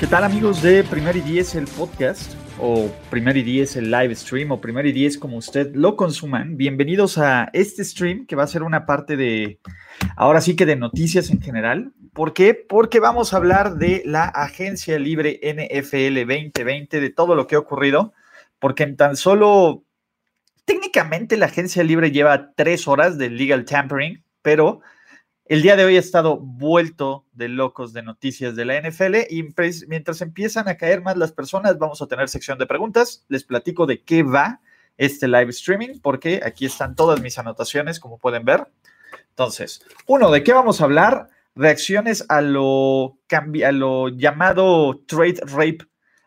¿Qué tal amigos de Primer y Diez el podcast? O Primer y Diez el live stream o Primer y Diez como usted lo consuman. Bienvenidos a este stream que va a ser una parte de, ahora sí que de noticias en general. ¿Por qué? Porque vamos a hablar de la agencia libre NFL 2020, de todo lo que ha ocurrido. Porque en tan solo, técnicamente la agencia libre lleva tres horas de legal tampering, pero el día de hoy ha estado vuelto de locos de noticias de la NFL y mientras empiezan a caer más las personas, vamos a tener sección de preguntas. Les platico de qué va este live streaming, porque aquí están todas mis anotaciones, como pueden ver. Entonces, uno, ¿de qué vamos a hablar? Reacciones a lo, a lo llamado trade rape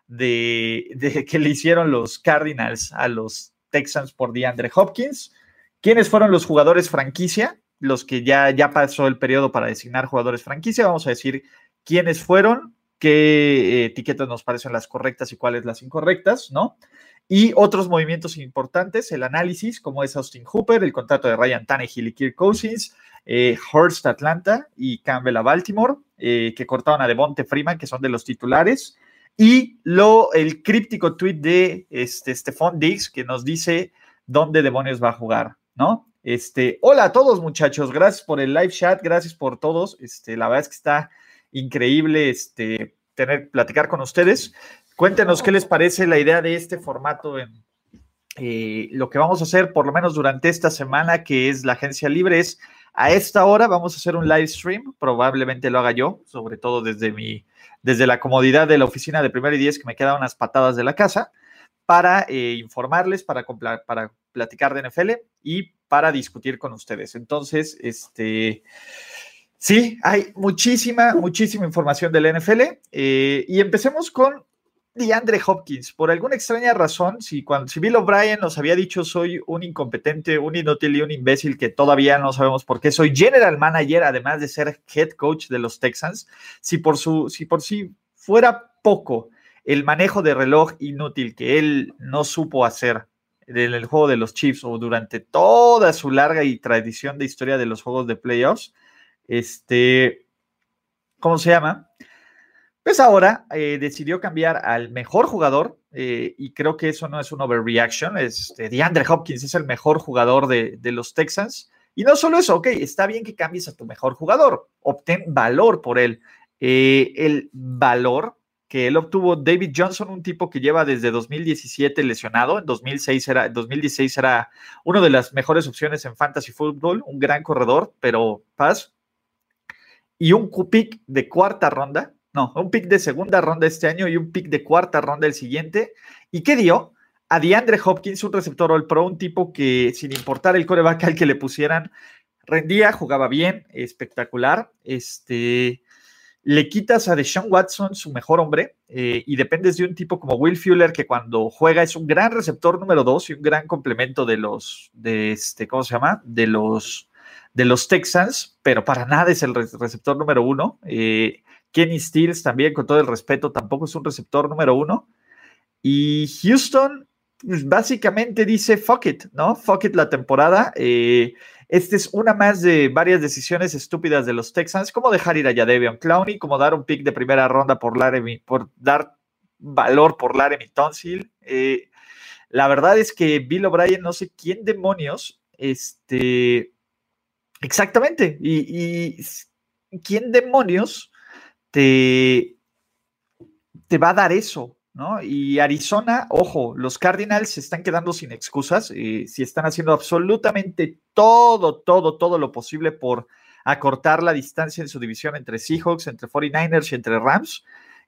de que le hicieron los Cardinals a los Texans por DeAndre Hopkins. ¿Quiénes fueron los jugadores franquicia? Los que ya, ya pasó el periodo para designar jugadores franquicia, vamos a decir quiénes fueron, qué eh, etiquetas nos parecen las correctas y cuáles las incorrectas, ¿no? Y otros movimientos importantes, el análisis, como es Austin Hooper, el contrato de Ryan Tannehill y Kirk Cousins, eh, Hurst Atlanta y Campbell a Baltimore, eh, que cortaron a Devonte Freeman, que son de los titulares, y lo, el críptico tweet de este, Stephon Diggs, que nos dice dónde demonios va a jugar, ¿no? Este, hola a todos muchachos, gracias por el live chat, gracias por todos. Este, la verdad es que está increíble este, tener, platicar con ustedes. Cuéntenos qué les parece la idea de este formato eh, lo que vamos a hacer, por lo menos durante esta semana, que es la agencia libre, es a esta hora vamos a hacer un live stream, probablemente lo haga yo, sobre todo desde mi, desde la comodidad de la oficina de primero y diez, que me quedan unas patadas de la casa, para eh, informarles, para, para platicar de NFL y para discutir con ustedes. Entonces, este, sí, hay muchísima, muchísima información del NFL eh, y empecemos con DeAndre Hopkins. Por alguna extraña razón, si, cuando, si O'Brien nos había dicho soy un incompetente, un inútil y un imbécil que todavía no sabemos por qué, soy general manager, además de ser head coach de los Texans, si por, su, si por sí fuera poco el manejo de reloj inútil que él no supo hacer en el juego de los Chiefs o durante toda su larga y tradición de historia de los juegos de playoffs, este, ¿cómo se llama? Pues ahora eh, decidió cambiar al mejor jugador eh, y creo que eso no es un overreaction. Este, DeAndre Hopkins es el mejor jugador de, los Texans. Y no solo eso, ok, está bien que cambies a tu mejor jugador, obtén valor por él. Eh, el valor que él obtuvo David Johnson, un tipo que lleva desde 2017 lesionado, en 2006 era, 2016 era una de las mejores opciones en fantasy football, un gran corredor, pero paz. Y un pick de cuarta ronda, no, un pick de segunda ronda este año y un pick de cuarta ronda el siguiente. ¿Y qué dio? A DeAndre Hopkins, un receptor All Pro, un tipo que sin importar el coreback al que le pusieran, rendía, jugaba bien, espectacular. Este, le quitas a Deshaun Watson su mejor hombre eh, y dependes de un tipo como Will Fuller que cuando juega es un gran receptor número dos y un gran complemento de los, de este, ¿cómo se llama? De los, de los Texans, pero para nada es el receptor número uno. Eh, Kenny Stills también, con todo el respeto, tampoco es un receptor número uno. Y Houston, pues, básicamente dice fuck it, ¿no? Fuck it la temporada. Eh, esta es una más de varias decisiones estúpidas de los Texans, como dejar ir a Jadevion Clowney, como dar un pick de primera ronda por, por dar valor por Laramie Tonsil. Eh, la verdad es que Bill O'Brien, no sé quién demonios, este, exactamente, y, y quién demonios te, te va a dar eso, ¿no? Y Arizona, ojo, los Cardinals se están quedando sin excusas, eh, si están haciendo absolutamente todo, todo, todo lo posible por acortar la distancia en su división entre Seahawks, entre 49ers y entre Rams.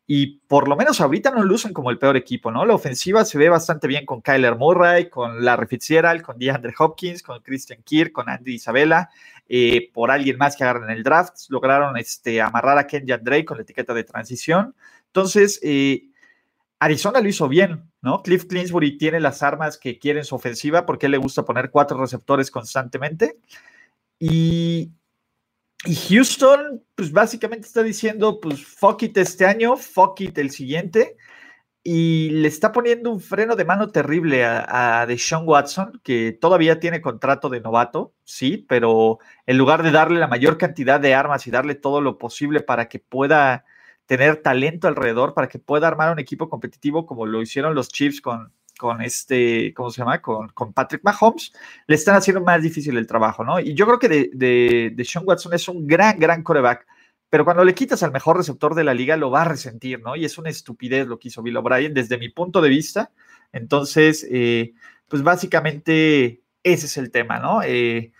Y por lo menos ahorita no lucen como el peor equipo, ¿no? La ofensiva se ve bastante bien con Kyler Murray, con Larry Fitzgerald, con DeAndre Hopkins, con Christian Kirk, con Andy Isabella. eh, por alguien más que agarren el draft. Lograron este, amarrar a Ken Drake con la etiqueta de transición. Entonces, eh, Arizona lo hizo bien, ¿no? Cliff Clinsbury tiene las armas que quiere en su ofensiva porque le gusta poner cuatro receptores constantemente. Y, Houston, pues básicamente está diciendo, pues fuck it este año, fuck it el siguiente y le está poniendo un freno de mano terrible a, a Deshaun Watson, que todavía tiene contrato de novato, sí, pero en lugar de darle la mayor cantidad de armas y darle todo lo posible para que pueda tener talento alrededor, para que pueda armar un equipo competitivo como lo hicieron los Chiefs con, con este, ¿cómo se llama? Con, con Patrick Mahomes, le están haciendo más difícil el trabajo, ¿no? Y yo creo que de, de, de Sean Watson es un gran, gran coreback pero cuando le quitas al mejor receptor de la liga lo va a resentir, ¿no? Y es una estupidez lo que hizo Bill O'Brien desde mi punto de vista. Entonces, eh, pues básicamente ese es el tema, ¿no? Eh,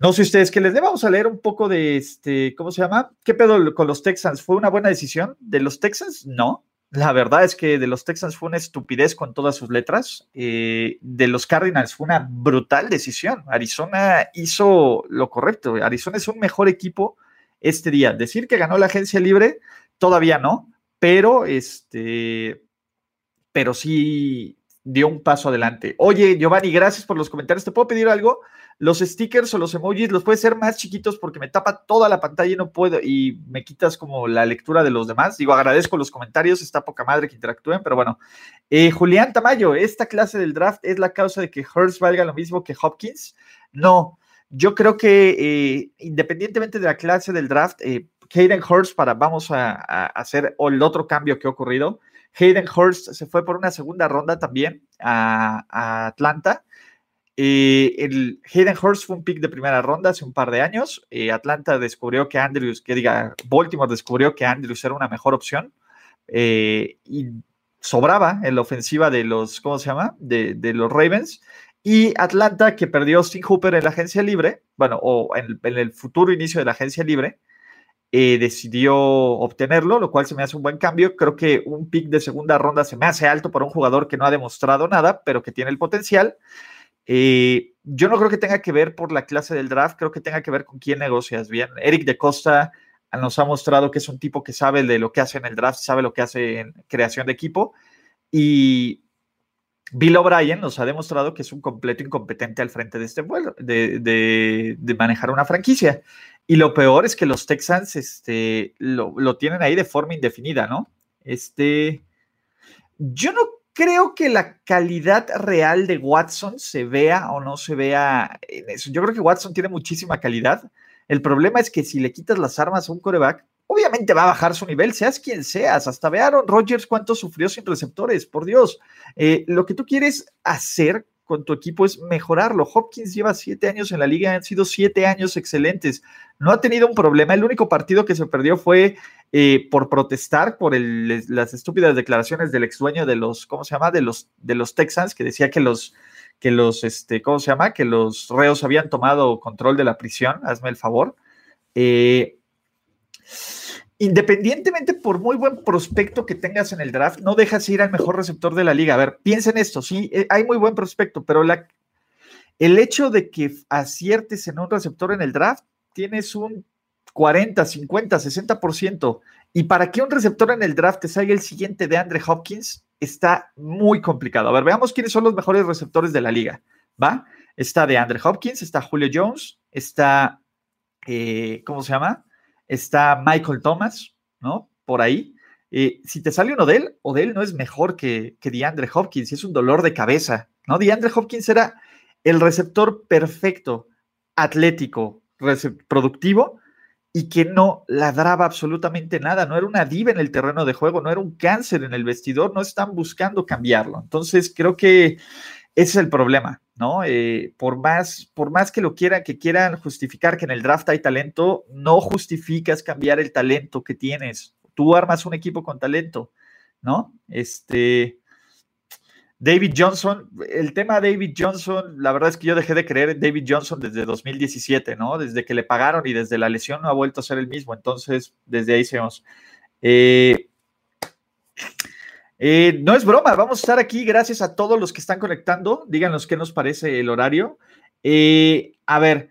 no sé ustedes qué les dé, vamos a leer un poco de este, ¿cómo se llama? ¿Qué pedo con los Texans? ¿Fue una buena decisión? ¿De los Texans? No. La verdad es que de los Texans fue una estupidez con todas sus letras. Eh, de los Cardinals fue una brutal decisión. Arizona hizo lo correcto. Arizona es un mejor equipo este día. Decir que ganó la agencia libre, todavía no, pero este, pero sí dio un paso adelante. Oye, Giovanni, gracias por los comentarios. ¿Te puedo pedir algo? Los stickers o los emojis los puedes hacer más chiquitos porque me tapa toda la pantalla y no puedo, y me quitas como la lectura de los demás. Digo, agradezco los comentarios, está poca madre que interactúen, pero bueno. Eh, Julián Tamayo, ¿esta clase del draft es la causa de que Hurst valga lo mismo que Hopkins? No, yo creo que eh, independientemente de la clase del draft, eh, Hayden Hurst, para vamos a, hacer el otro cambio que ha ocurrido, Hayden Hurst se fue por una segunda ronda también a, Atlanta. Eh, el Hayden Hurst fue un pick de primera ronda hace un par de años. Atlanta descubrió que Andrews, que diga, Baltimore descubrió que Andrews era una mejor opción y sobraba en la ofensiva de los, ¿cómo se llama? De, los Ravens. Y Atlanta, que perdió Austin Hooper en la agencia libre, bueno, o en, el futuro inicio de la agencia libre, eh, decidió obtenerlo, lo cual se me hace un buen cambio. Creo que un pick de segunda ronda se me hace alto para un jugador que no ha demostrado nada, pero que tiene el potencial. Eh, yo no creo que tenga que ver por la clase del draft, creo que tenga que ver con quién negocias bien. Eric de Costa nos ha mostrado que es un tipo que sabe de lo que hace en el draft, sabe lo que hace en creación de equipo. Y Bill O'Brien nos ha demostrado que es un completo incompetente al frente de este vuelo, de, manejar una franquicia. Y lo peor es que los Texans este, lo, tienen ahí de forma indefinida, ¿no? Este, yo no creo que la calidad real de Watson se vea o no se vea en eso. Yo creo que Watson tiene muchísima calidad. El problema es que si le quitas las armas a un coreback, obviamente va a bajar su nivel, seas quien seas. Hasta ve Aaron Rodgers cuánto sufrió sin receptores, por Dios. Eh, lo que tú quieres hacer con tu equipo es mejorarlo. Hopkins lleva siete años en la liga, han sido siete años excelentes. No ha tenido un problema. El único partido que se perdió fue eh, por protestar por las estúpidas declaraciones del ex dueño de los, ¿cómo se llama? De los, de los Texans, que decía que los, que los, este, ¿cómo se llama? Que los reos habían tomado control de la prisión. Hazme el favor. Eh, independientemente por muy buen prospecto que tengas en el draft, no dejas ir al mejor receptor de la liga. A ver, piensa en esto, sí, eh, hay muy buen prospecto, pero el hecho de que aciertes en un receptor en el draft, tienes un 40, 50, 60%. Y para que un receptor en el draft te salga el siguiente de Andre Hopkins, está muy complicado. A ver, veamos quiénes son los mejores receptores de la liga. ¿Va? Está de Andre Hopkins, está Julio Jones, está, eh, ¿cómo se llama? Está Michael Thomas, ¿no? Por ahí. Eh, si te sale uno de él, o de él no es mejor que, que DeAndre Hopkins, es un dolor de cabeza, ¿no? DeAndre Hopkins era el receptor perfecto, atlético, productivo, y que no ladraba absolutamente nada, no era una diva en el terreno de juego, no era un cáncer en el vestidor, no están buscando cambiarlo. Entonces, creo que ese es el problema, ¿no? Eh, por, más, por más que lo quieran, que quieran justificar que en el draft hay talento, no justificas cambiar el talento que tienes. Tú armas un equipo con talento, ¿no? Este. David Johnson, el tema David Johnson, la verdad es que yo dejé de creer en David Johnson desde 2017, ¿no? Desde que le pagaron y desde la lesión no ha vuelto a ser el mismo. Entonces, desde ahí seguimos. Eh, eh, no es broma, vamos a estar aquí gracias a todos los que están conectando. Díganos qué nos parece el horario. Eh, a ver,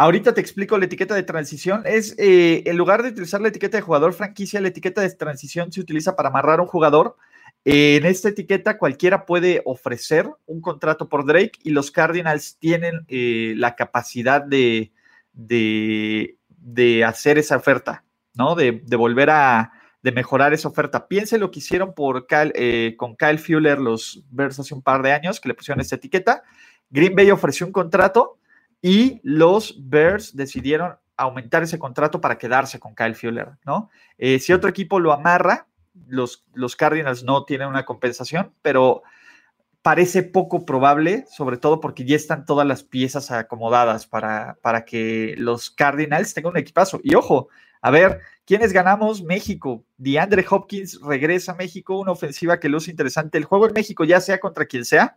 Ahorita te explico la etiqueta de transición. Es eh, en lugar de utilizar la etiqueta de jugador franquicia, la etiqueta de transición se utiliza para amarrar a un jugador. en esta etiqueta cualquiera puede ofrecer un contrato por Drake y los Cardinals tienen eh, la capacidad de, de, hacer esa oferta, ¿no? De, volver a de mejorar esa oferta. Piense lo que hicieron por eh, con Kyle Fuller los Bears hace un par de años que le pusieron esta etiqueta. Green Bay ofreció un contrato y los Bears decidieron aumentar ese contrato para quedarse con Kyle Fuller, ¿no? Eh, si otro equipo lo amarra, los, los Cardinals no tienen una compensación, pero parece poco probable, sobre todo porque ya están todas las piezas acomodadas para, para que los Cardinals tengan un equipazo. Y ojo, a ver, ¿quiénes ganamos? México. DeAndre Hopkins regresa a México, una ofensiva que luce interesante. El juego en México, ya sea contra quien sea,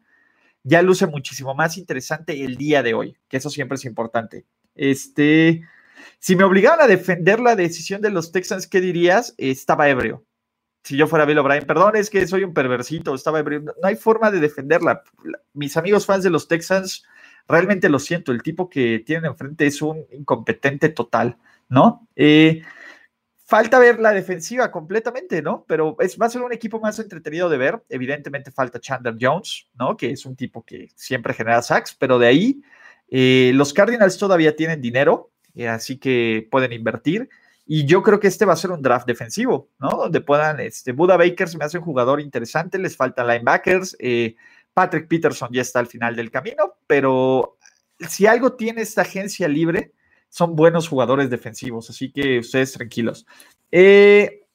ya luce muchísimo más interesante el día de hoy, que eso siempre es importante. Este, si me obligaban a defender la decisión de los Texans, ¿qué dirías? Estaba ebrio. Si yo fuera Bill O'Brien, perdón, es que soy un perversito, estaba ebrio. No hay forma de defenderla. Mis amigos fans de los Texans, realmente lo siento, el tipo que tienen enfrente es un incompetente total, ¿no? Eh, Falta ver la defensiva completamente, ¿no? Pero es, va a ser un equipo más entretenido de ver. Evidentemente falta Chandler Jones, ¿no? Que es un tipo que siempre genera sacks, pero de ahí eh, los Cardinals todavía tienen dinero, eh, así que pueden invertir. Y yo creo que este va a ser un draft defensivo, ¿no? Donde puedan, este, Buda Bakers me hace un jugador interesante, les faltan linebackers. Eh, Patrick Peterson ya está al final del camino, pero si algo tiene esta agencia libre, son buenos jugadores defensivos, así que ustedes tranquilos. Eh,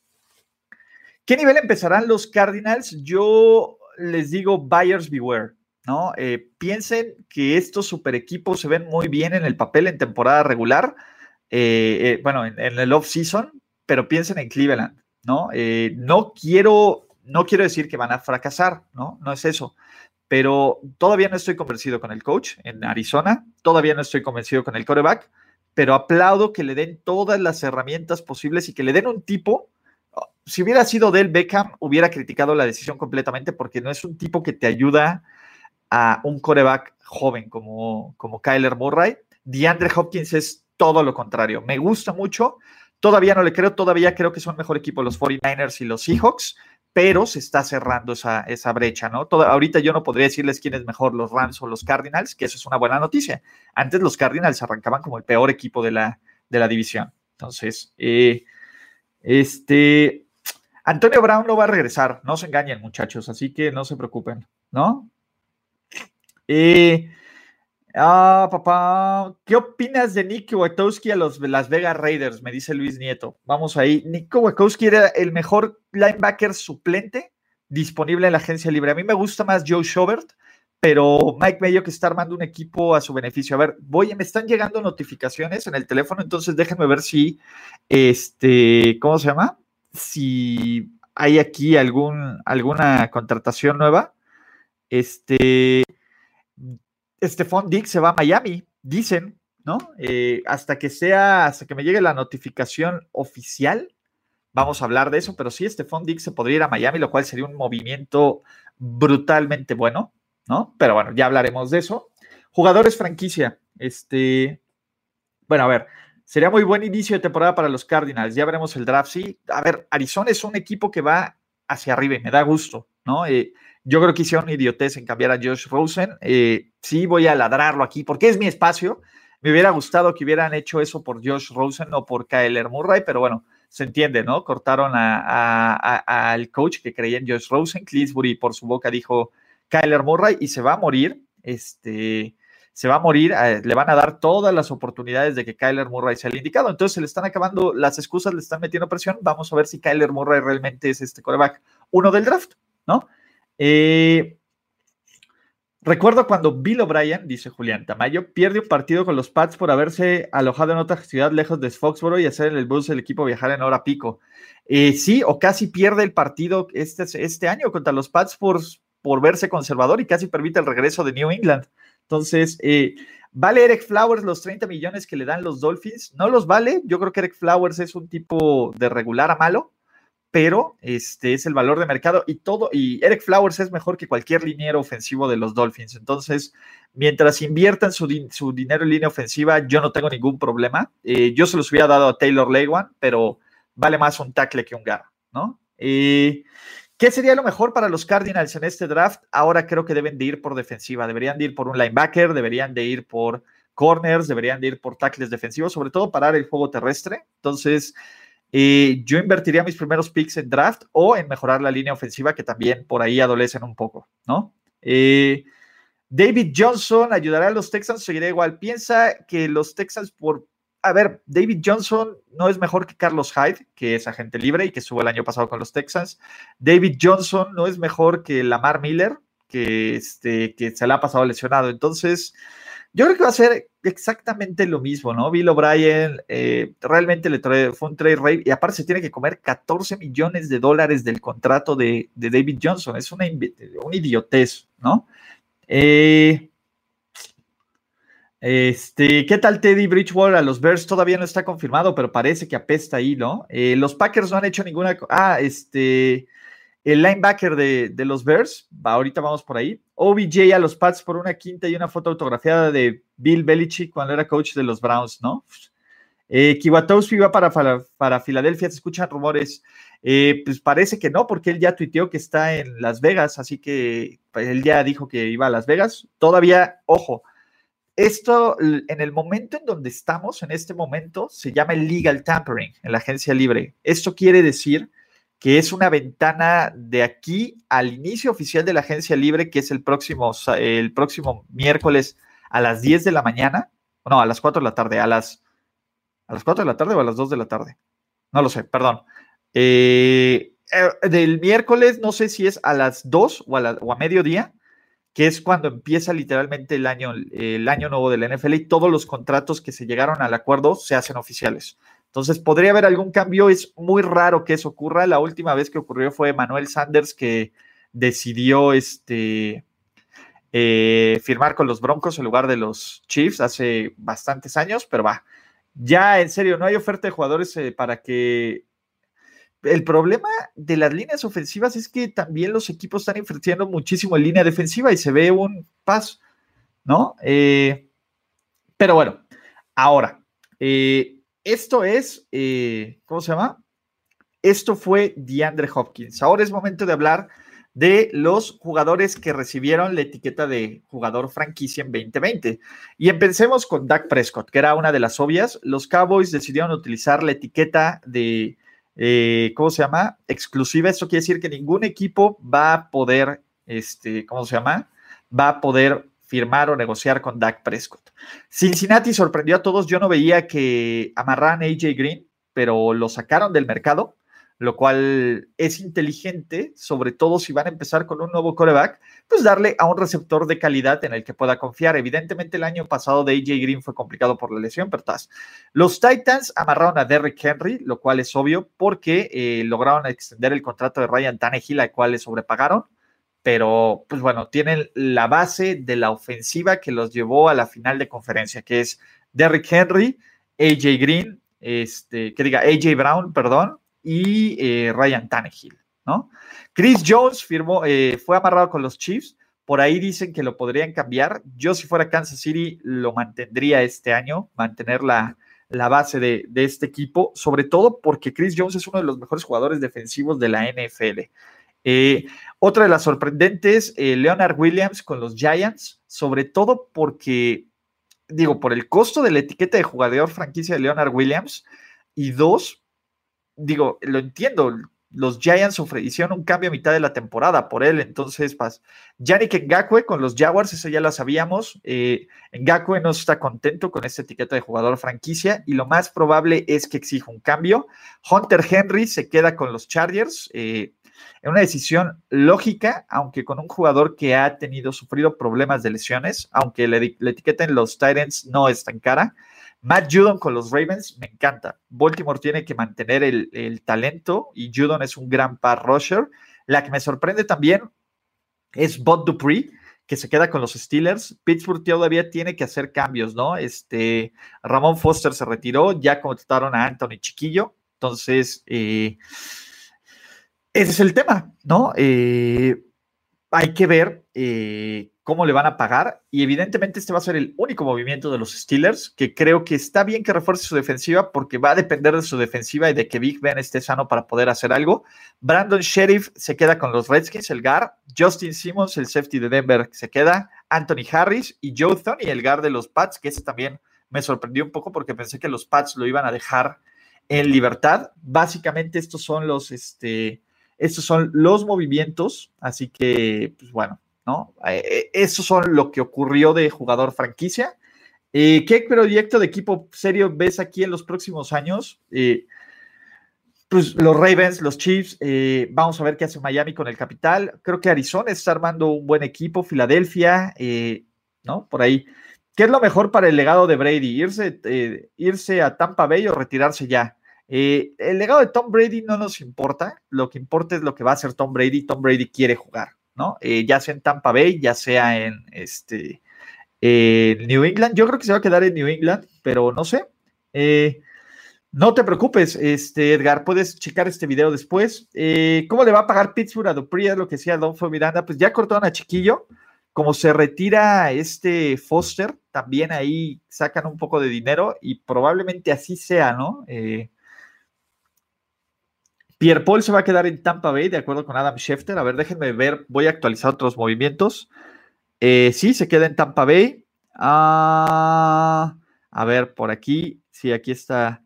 ¿Qué nivel empezarán los Cardinals? Yo les digo buyers beware, ¿no? Eh, piensen que estos super equipos se ven muy bien en el papel en temporada regular, eh, bueno, en, el off-season, pero piensen en Cleveland, ¿no? no quiero, no quiero decir que van a fracasar, ¿no? No es eso pero todavía no estoy convencido con el coach en Arizona, todavía no estoy convencido con el coreback pero aplaudo que le den todas las herramientas posibles y que le den un tipo. Si hubiera sido Del Beckham, hubiera criticado la decisión completamente porque no es un tipo que te ayuda a un coreback joven como, como Kyler Murray. DeAndre Hopkins es todo lo contrario. Me gusta mucho. Todavía no le creo, todavía creo que son mejor equipo los 49ers y los Seahawks, pero se está cerrando esa, esa brecha, ¿no? ahorita yo no podría decirles quién es mejor, los Rams o los Cardinals, que eso es una buena noticia. Antes los Cardinals arrancaban como el peor equipo de la, de la división. Entonces, eh, este, Antonio Brown no va a regresar, no se engañen muchachos, así que no se preocupen, ¿no? Eh, Ah, papá, ¿qué opinas de Nick Wachowski a los Las Vegas Raiders? Me dice Luis Nieto. Vamos ahí. Nick Wachowski era el mejor linebacker suplente disponible en la agencia libre. A mí me gusta más Joe Schobert, pero Mike Mayo que está armando un equipo a su beneficio. A ver, voy, me están llegando notificaciones en el teléfono, entonces déjenme ver si, este, ¿cómo se llama? Si hay aquí algún, alguna contratación nueva. Este, Stephon Diggs se va a Miami, dicen, ¿no? Eh, hasta que sea, hasta que me llegue la notificación oficial, vamos a hablar de eso, pero sí, Stephon Diggs se podría ir a Miami, lo cual sería un movimiento brutalmente bueno, ¿no? Pero bueno, ya hablaremos de eso. Jugadores franquicia, este, bueno, a ver, sería muy buen inicio de temporada para los Cardinals, ya veremos el draft, sí. A ver, Arizona es un equipo que va hacia arriba y me da gusto, ¿no? Eh, yo creo que hicieron idiotez en cambiar a Josh Rosen. Eh, sí, voy a ladrarlo aquí porque es mi espacio. Me hubiera gustado que hubieran hecho eso por Josh Rosen o por Kyler Murray, pero bueno, se entiende, ¿no? Cortaron al coach que creía en Josh Rosen. Cleesbury por su boca dijo Kyler Murray y se va a morir. Este, se va a morir, eh, le van a dar todas las oportunidades de que Kyler Murray sea el indicado. Entonces se le están acabando las excusas, le están metiendo presión. Vamos a ver si Kyler Murray realmente es este coreback uno del draft, ¿no? Eh, recuerdo cuando Bill O'Brien, dice Julián Tamayo, pierde un partido con los Pats por haberse alojado en otra ciudad lejos de Foxboro y hacer en el bus el equipo viajar en hora pico. Eh, sí, o casi pierde el partido este, este año contra los Pats por, por verse conservador y casi permite el regreso de New England. Entonces, eh, ¿vale Eric Flowers los 30 millones que le dan los Dolphins? No los vale. Yo creo que Eric Flowers es un tipo de regular a malo pero este es el valor de mercado y todo, y Eric Flowers es mejor que cualquier liniero ofensivo de los Dolphins. Entonces, mientras inviertan su, su dinero en línea ofensiva, yo no tengo ningún problema. Eh, yo se los hubiera dado a Taylor Lewan, pero vale más un tackle que un garra, ¿no? Eh, ¿Qué sería lo mejor para los Cardinals en este draft? Ahora creo que deben de ir por defensiva, deberían de ir por un linebacker, deberían de ir por corners, deberían de ir por tackles defensivos, sobre todo parar el juego terrestre. Entonces, eh, yo invertiría mis primeros picks en draft o en mejorar la línea ofensiva, que también por ahí adolecen un poco, ¿no? Eh, David Johnson ayudará a los Texans, seguirá igual. Piensa que los Texans, por. A ver, David Johnson no es mejor que Carlos Hyde, que es agente libre y que estuvo el año pasado con los Texans. David Johnson no es mejor que Lamar Miller, que, este, que se le ha pasado lesionado. Entonces, yo creo que va a ser exactamente lo mismo, ¿no? Bill O'Brien eh, realmente le trae, fue un trade rate y aparte se tiene que comer 14 millones de dólares del contrato de, David Johnson. Es una, un idiotez, ¿no? Eh, este, ¿qué tal Teddy Bridgewater a los Bears? Todavía no está confirmado, pero parece que apesta ahí, ¿no? Eh, los Packers no han hecho ninguna. Ah, este el linebacker de, los Bears, ahorita vamos por ahí. OBJ a los Pats por una quinta y una foto autografiada de Bill Belichick cuando era coach de los Browns, ¿no? Eh, Kiwatowski va para, para, Filadelfia, se escuchan rumores. Eh, pues parece que no, porque él ya tuiteó que está en Las Vegas, así que pues, él ya dijo que iba a Las Vegas. Todavía, ojo, esto en el momento en donde estamos, en este momento, se llama legal tampering en la agencia libre. Esto quiere decir que es una ventana de aquí al inicio oficial de la agencia libre, que es el próximo, el próximo miércoles a las 10 de la mañana, no, a las 4 de la tarde, a las, a las 4 de la tarde o a las 2 de la tarde. No lo sé, perdón. Eh, eh, del miércoles, no sé si es a las 2 o a, o a mediodía, que es cuando empieza literalmente el año, el año nuevo de la NFL y todos los contratos que se llegaron al acuerdo se hacen oficiales. Entonces, podría haber algún cambio. Es muy raro que eso ocurra. La última vez que ocurrió fue Manuel Sanders que decidió este, eh, firmar con los Broncos en lugar de los Chiefs hace bastantes años, pero va. Ya, en serio, no hay oferta de jugadores eh, para que... El problema de las líneas ofensivas es que también los equipos están invirtiendo muchísimo en línea defensiva y se ve un paso, ¿no? Eh, pero bueno, ahora, esto es, eh, ¿cómo se llama? Esto fue DeAndre Hopkins. Ahora es momento de hablar de los jugadores que recibieron la etiqueta de jugador franquicia en 2020. Y empecemos con Dak Prescott, que era una de las obvias. Los Cowboys decidieron utilizar la etiqueta de, eh, ¿cómo se llama? Exclusiva. Esto quiere decir que ningún equipo va a poder, este, ¿cómo se llama? Va a poder firmar o negociar con Dak Prescott. Cincinnati sorprendió a todos. Yo no veía que amarraran a AJ Green, pero lo sacaron del mercado, lo cual es inteligente, sobre todo si van a empezar con un nuevo coreback, pues darle a un receptor de calidad en el que pueda confiar. Evidentemente, el año pasado de AJ Green fue complicado por la lesión, pero tas. Los Titans amarraron a Derrick Henry, lo cual es obvio porque eh, lograron extender el contrato de Ryan Tannehill, al cual le sobrepagaron pero pues bueno, tienen la base de la ofensiva que los llevó a la final de conferencia, que es Derrick Henry, AJ Green, este, que diga AJ Brown, perdón, y eh, Ryan Tannehill, ¿no? Chris Jones firmó, eh, fue amarrado con los Chiefs, por ahí dicen que lo podrían cambiar. Yo si fuera Kansas City lo mantendría este año, mantener la, la base de, de, este equipo, sobre todo porque Chris Jones es uno de los mejores jugadores defensivos de la NFL. Eh, otra de las sorprendentes, eh, Leonard Williams con los Giants, sobre todo porque, digo, por el costo de la etiqueta de jugador franquicia de Leonard Williams, y dos, digo, lo entiendo, los Giants hicieron un cambio a mitad de la temporada por él, entonces, pas, Yannick Ngakwe con los Jaguars, eso ya lo sabíamos, eh, no está contento con esta etiqueta de jugador franquicia y lo más probable es que exija un cambio. Hunter Henry se queda con los Chargers, eh, en una decisión lógica, aunque con un jugador que ha tenido, sufrido problemas de lesiones, aunque le, etiqueta en los Titans no es tan cara. Matt Judon con los Ravens me encanta. Baltimore tiene que mantener el, talento y Judon es un gran par rusher. La que me sorprende también es Bud Dupree, que se queda con los Steelers. Pittsburgh todavía tiene que hacer cambios, ¿no? Este, Ramón Foster se retiró, ya contrataron a Anthony Chiquillo. Entonces, eh, ese es el tema, ¿no? Eh, hay que ver eh, cómo le van a pagar y evidentemente este va a ser el único movimiento de los Steelers, que creo que está bien que refuerce su defensiva porque va a depender de su defensiva y de que Big Ben esté sano para poder hacer algo. Brandon Sheriff se queda con los Redskins, el GAR, Justin Simmons, el safety de Denver, se queda, Anthony Harris y Joe y el GAR de los Pats, que ese también me sorprendió un poco porque pensé que los Pats lo iban a dejar en libertad. Básicamente estos son los, este, estos son los movimientos, así que, pues bueno, ¿no? Eh, eh, eso son lo que ocurrió de jugador franquicia. Eh, ¿Qué proyecto de equipo serio ves aquí en los próximos años? pues los Ravens, los Chiefs, vamos a ver qué hace Miami con el capital. Creo que Arizona está armando un buen equipo, Filadelfia, ¿no? Por ahí. ¿Qué es lo mejor para el legado de Brady? ¿Irse, irse a Tampa Bay o retirarse ya? El legado de Tom Brady no nos importa, lo que importa es lo que va a hacer Tom Brady. Tom Brady quiere jugar. ¿no? Eh, ya sea en Tampa Bay, ya sea en este New England. Yo creo que se va a quedar en New England, pero no sé. Eh, no te preocupes, este, Edgar, puedes checar este video después. Eh, ¿Cómo le va a pagar Pittsburgh a Dupree? Lo que decía Don Miranda, pues ya cortaron a Chiquillo. Como se retira este Foster, también ahí sacan un poco de dinero y probablemente así sea, ¿no? Pierre Paul se va a quedar en Tampa Bay, de acuerdo con Adam Schefter. A ver, déjenme ver, voy a actualizar otros movimientos. Eh, sí, se queda en Tampa Bay. Ah, a ver, por aquí, sí, aquí está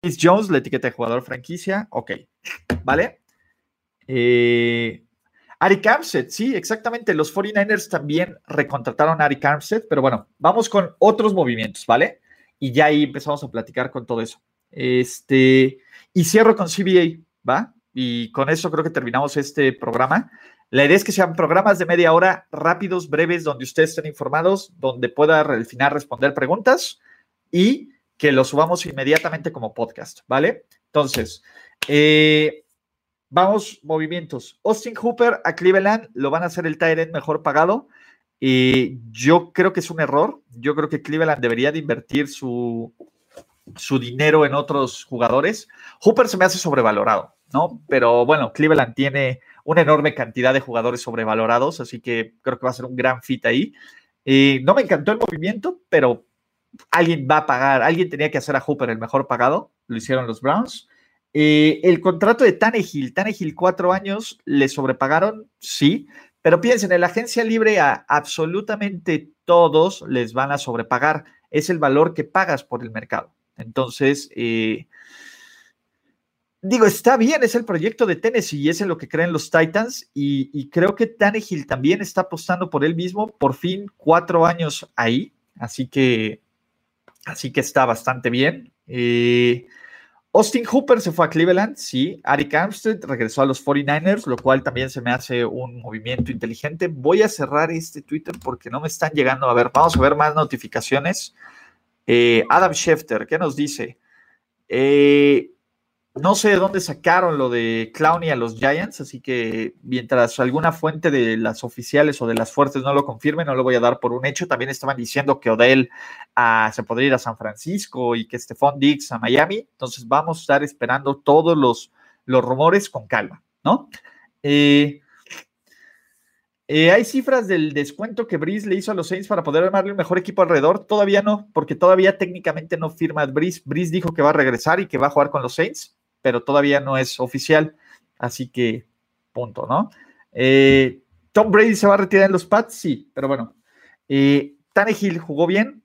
Chris Jones, la etiqueta de jugador franquicia. Ok, ¿vale? Eh, Ari Armstead, sí, exactamente. Los 49ers también recontrataron a Ari Armstead, pero bueno, vamos con otros movimientos, ¿vale? Y ya ahí empezamos a platicar con todo eso. Este, y cierro con CBA. ¿Va? Y con eso creo que terminamos este programa. La idea es que sean programas de media hora, rápidos, breves, donde ustedes estén informados, donde pueda al final responder preguntas y que lo subamos inmediatamente como podcast, ¿vale? Entonces, eh, vamos, movimientos. Austin Hooper a Cleveland, lo van a hacer el Tyrant mejor pagado. y yo creo que es un error. Yo creo que Cleveland debería de invertir su, su dinero en otros jugadores. Hooper se me hace sobrevalorado, ¿no? Pero bueno, Cleveland tiene una enorme cantidad de jugadores sobrevalorados, así que creo que va a ser un gran fit ahí. No me encantó el movimiento, pero alguien va a pagar, alguien tenía que hacer a Hooper el mejor pagado, lo hicieron los Browns. El contrato de Tannehill, Tannehill cuatro años, le sobrepagaron, sí, pero piensen, en la agencia libre a absolutamente todos les van a sobrepagar, es el valor que pagas por el mercado. Entonces, eh, digo, está bien, es el proyecto de Tennessee y es en lo que creen los Titans. Y, creo que Tannehill también está apostando por él mismo, por fin cuatro años ahí. Así que, así que está bastante bien. Eh, Austin Hooper se fue a Cleveland, sí. Ari Armstead regresó a los 49ers, lo cual también se me hace un movimiento inteligente. Voy a cerrar este Twitter porque no me están llegando. A ver, vamos a ver más notificaciones. Eh, Adam Schefter, ¿qué nos dice? Eh, no sé de dónde sacaron lo de Clowney a los Giants, así que mientras alguna fuente de las oficiales o de las fuertes no lo confirme, no lo voy a dar por un hecho. También estaban diciendo que Odell ah, se podría ir a San Francisco y que Stephon Diggs a Miami. Entonces vamos a estar esperando todos los, los rumores con calma, ¿no? Eh, eh, ¿Hay cifras del descuento que Brice le hizo a los Saints para poder armarle un mejor equipo alrededor? Todavía no, porque todavía técnicamente no firma Brice. Brice dijo que va a regresar y que va a jugar con los Saints, pero todavía no es oficial. Así que, punto, ¿no? Eh, Tom Brady se va a retirar en los Pats, sí, pero bueno. Eh, Tannehill jugó bien.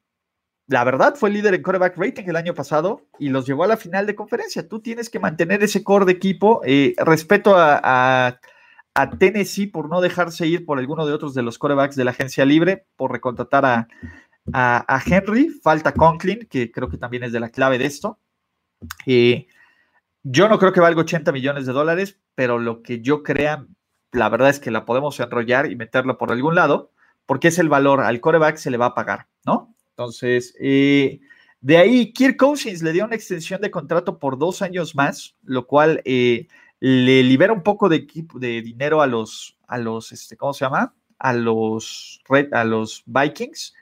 La verdad, fue líder en quarterback rating el año pasado y los llevó a la final de conferencia. Tú tienes que mantener ese core de equipo. Eh, respeto a Tennessee por no dejarse ir por alguno de otros de los corebacks de la agencia libre, por recontratar a, a, Henry. Falta Conklin, que creo que también es de la clave de esto. Eh, yo no creo que valga 80 millones de dólares, pero lo que yo crea, la verdad es que la podemos enrollar y meterla por algún lado, porque es el valor. Al coreback se le va a pagar, ¿no? Entonces, eh, de ahí, Kirk Cousins le dio una extensión de contrato por dos años más, lo cual eh, le libera un poco de, de dinero a los, a los, este, ¿cómo se llama? A los, a los Vikings.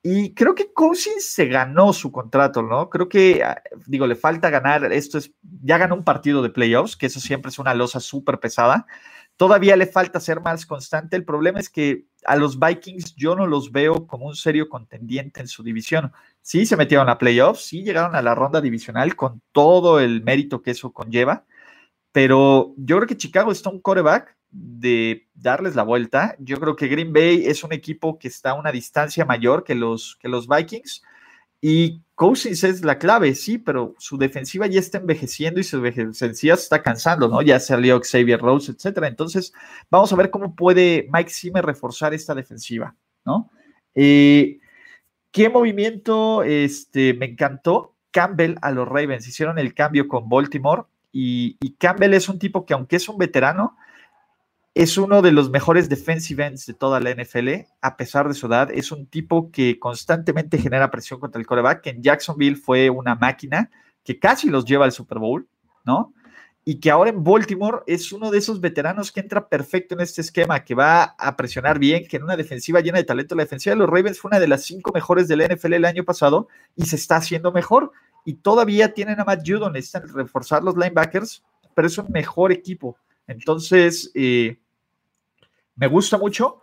Y creo que Cousins se ganó su contrato, ¿no? Creo que, ah, digo, le falta ganar, esto es, ya ganó un partido de playoffs, que eso siempre es una losa súper pesada. Todavía le falta ser más constante. El problema es que a los Vikings yo no los veo como un serio contendiente en su división. Sí se metieron a playoffs, sí llegaron a la ronda divisional con todo el mérito que eso conlleva, pero yo creo que Chicago está un coreback de darles la vuelta. Yo creo que Green Bay es un equipo que está a una distancia mayor que los, que los Vikings. Y Cousins es la clave, sí, pero su defensiva ya está envejeciendo y su defensiva se está cansando, ¿no? Ya salió Xavier Rose, etcétera. Entonces, vamos a ver cómo puede Mike Zimmer reforzar esta defensiva, ¿no? Eh, ¿Qué movimiento este, me encantó? Campbell a los Ravens. Hicieron el cambio con Baltimore y, Campbell es un tipo que, aunque es un veterano, es uno de los mejores defensive ends de toda la NFL, a pesar de su edad. Es un tipo que constantemente genera presión contra el coreback, que en Jacksonville fue una máquina que casi los lleva al Super Bowl, ¿no? Y que ahora en Baltimore es uno de esos veteranos que entra perfecto en este esquema, que va a presionar bien, que en una defensiva llena de talento, la defensiva de los Ravens fue una de las cinco mejores de la NFL el año pasado y se está haciendo mejor. Y todavía tienen a Matt Judon, necesitan reforzar los linebackers, pero es un mejor equipo. Entonces, eh, me gusta mucho.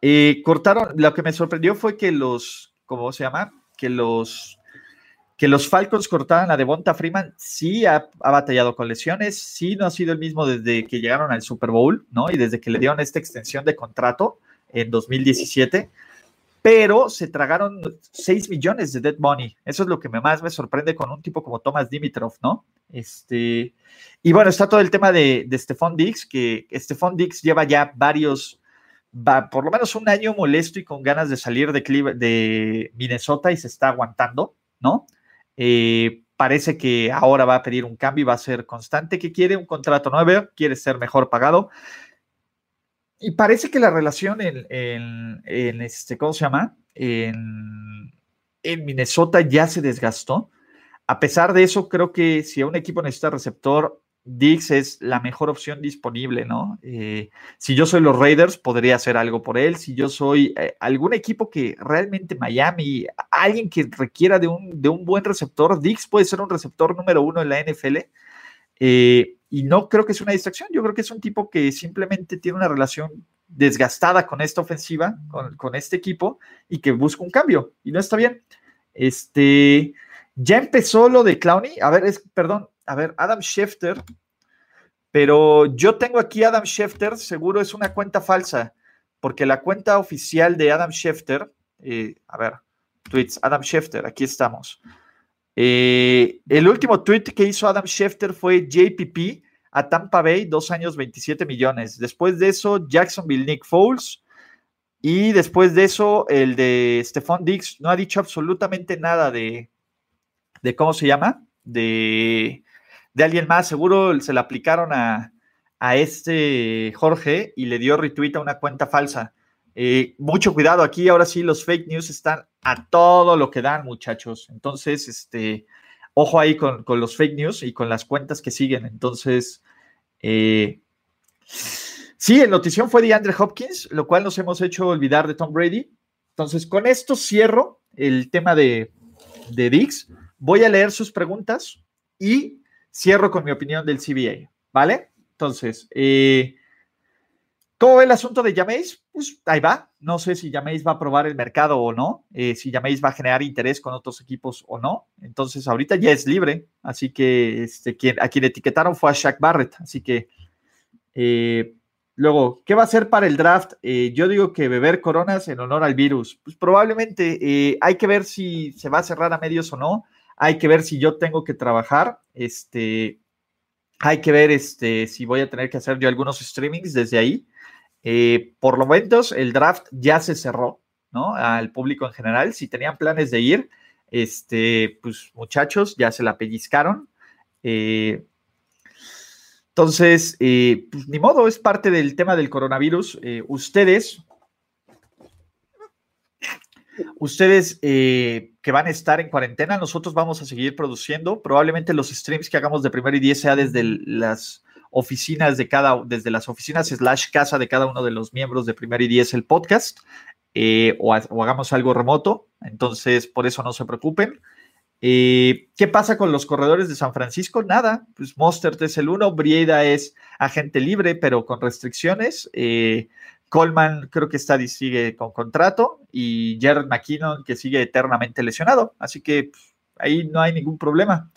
Eh, cortaron, lo que me sorprendió fue que los, ¿cómo se llama? Que los, que los Falcons cortaran a Devonta Freeman. Sí ha, batallado con lesiones, sí no ha sido el mismo desde que llegaron al Super Bowl, ¿no? Y desde que le dieron esta extensión de contrato en 2017 pero se tragaron 6 millones de dead money. Eso es lo que más me sorprende con un tipo como Thomas Dimitrov, ¿no? Este, y bueno, está todo el tema de, de Stephon Dix, que Stephon Dix lleva ya varios, va, por lo menos un año molesto y con ganas de salir de, de Minnesota y se está aguantando, ¿no? Eh, parece que ahora va a pedir un cambio y va a ser constante, que quiere un contrato nuevo, quiere ser mejor pagado. Y parece que la relación en, este, ¿cómo se llama? En, en, Minnesota ya se desgastó. A pesar de eso, creo que si un equipo necesita receptor, Dix es la mejor opción disponible, ¿no? Eh, si yo soy los Raiders, podría hacer algo por él. Si yo soy eh, algún equipo que realmente Miami, alguien que requiera de un, de un buen receptor, Dix puede ser un receptor número uno en la NFL. Eh, y no creo que sea una distracción, yo creo que es un tipo que simplemente tiene una relación desgastada con esta ofensiva, con, este equipo, y que busca un cambio, y no está bien. Este, ya empezó lo de Clowney, a ver, es, perdón, a ver, Adam Schefter, pero yo tengo aquí Adam Schefter, seguro es una cuenta falsa, porque la cuenta oficial de Adam Schefter, eh, a ver, tweets, Adam Schefter, aquí estamos. Eh, el último tweet que hizo Adam Schefter fue JPP a Tampa Bay, dos años, 27 millones. Después de eso, Jacksonville, Nick Foles. Y después de eso, el de Stephon Diggs no ha dicho absolutamente nada de, de ¿cómo se llama? De, de alguien más. Seguro se le aplicaron a, a este Jorge y le dio retweet a una cuenta falsa. Eh, mucho cuidado aquí, ahora sí los fake news están a todo lo que dan, muchachos. Entonces, este, ojo ahí con, los fake news y con las cuentas que siguen. Entonces, eh, sí, el notición fue de Andrew Hopkins, lo cual nos hemos hecho olvidar de Tom Brady. Entonces, con esto cierro el tema de, de Dix. Voy a leer sus preguntas y cierro con mi opinión del CBA, ¿vale? Entonces, eh, ¿Cómo ve el asunto de Jameis? Pues ahí va. No sé si Jameis va a probar el mercado o no, eh, si Jameis va a generar interés con otros equipos o no. Entonces, ahorita ya es libre. Así que este, quien, a quien etiquetaron fue a Shaq Barrett. Así que, eh, luego, ¿qué va a hacer para el draft? Eh, yo digo que beber coronas en honor al virus. Pues probablemente hay que ver si se va a cerrar a medios o no. Hay que ver si yo tengo que trabajar. Este, hay que ver este, si voy a tener que hacer yo algunos streamings desde ahí. Eh, por lo menos el draft ya se cerró, ¿no? Al público en general. Si tenían planes de ir, este, pues muchachos, ya se la pellizcaron. Eh, entonces, eh, pues ni modo, es parte del tema del coronavirus. ustedes, ustedes que van a estar en cuarentena, nosotros vamos a seguir produciendo. Probablemente los streams que hagamos de primero y diez sea desde las oficinas de cada, desde las oficinas slash casa de cada uno de los miembros de Primer y Diez el podcast. eh, o, hagamos algo remoto. Entonces, por eso no se preocupen. Eh, ¿Qué pasa con los corredores de San Francisco? Nada, pues Mostert es el uno, Brieda es agente libre, pero con restricciones. Eh, Coleman creo que está sigue con contrato y Jared McKinnon que sigue eternamente lesionado. Así que pues, ahí no hay ningún problema.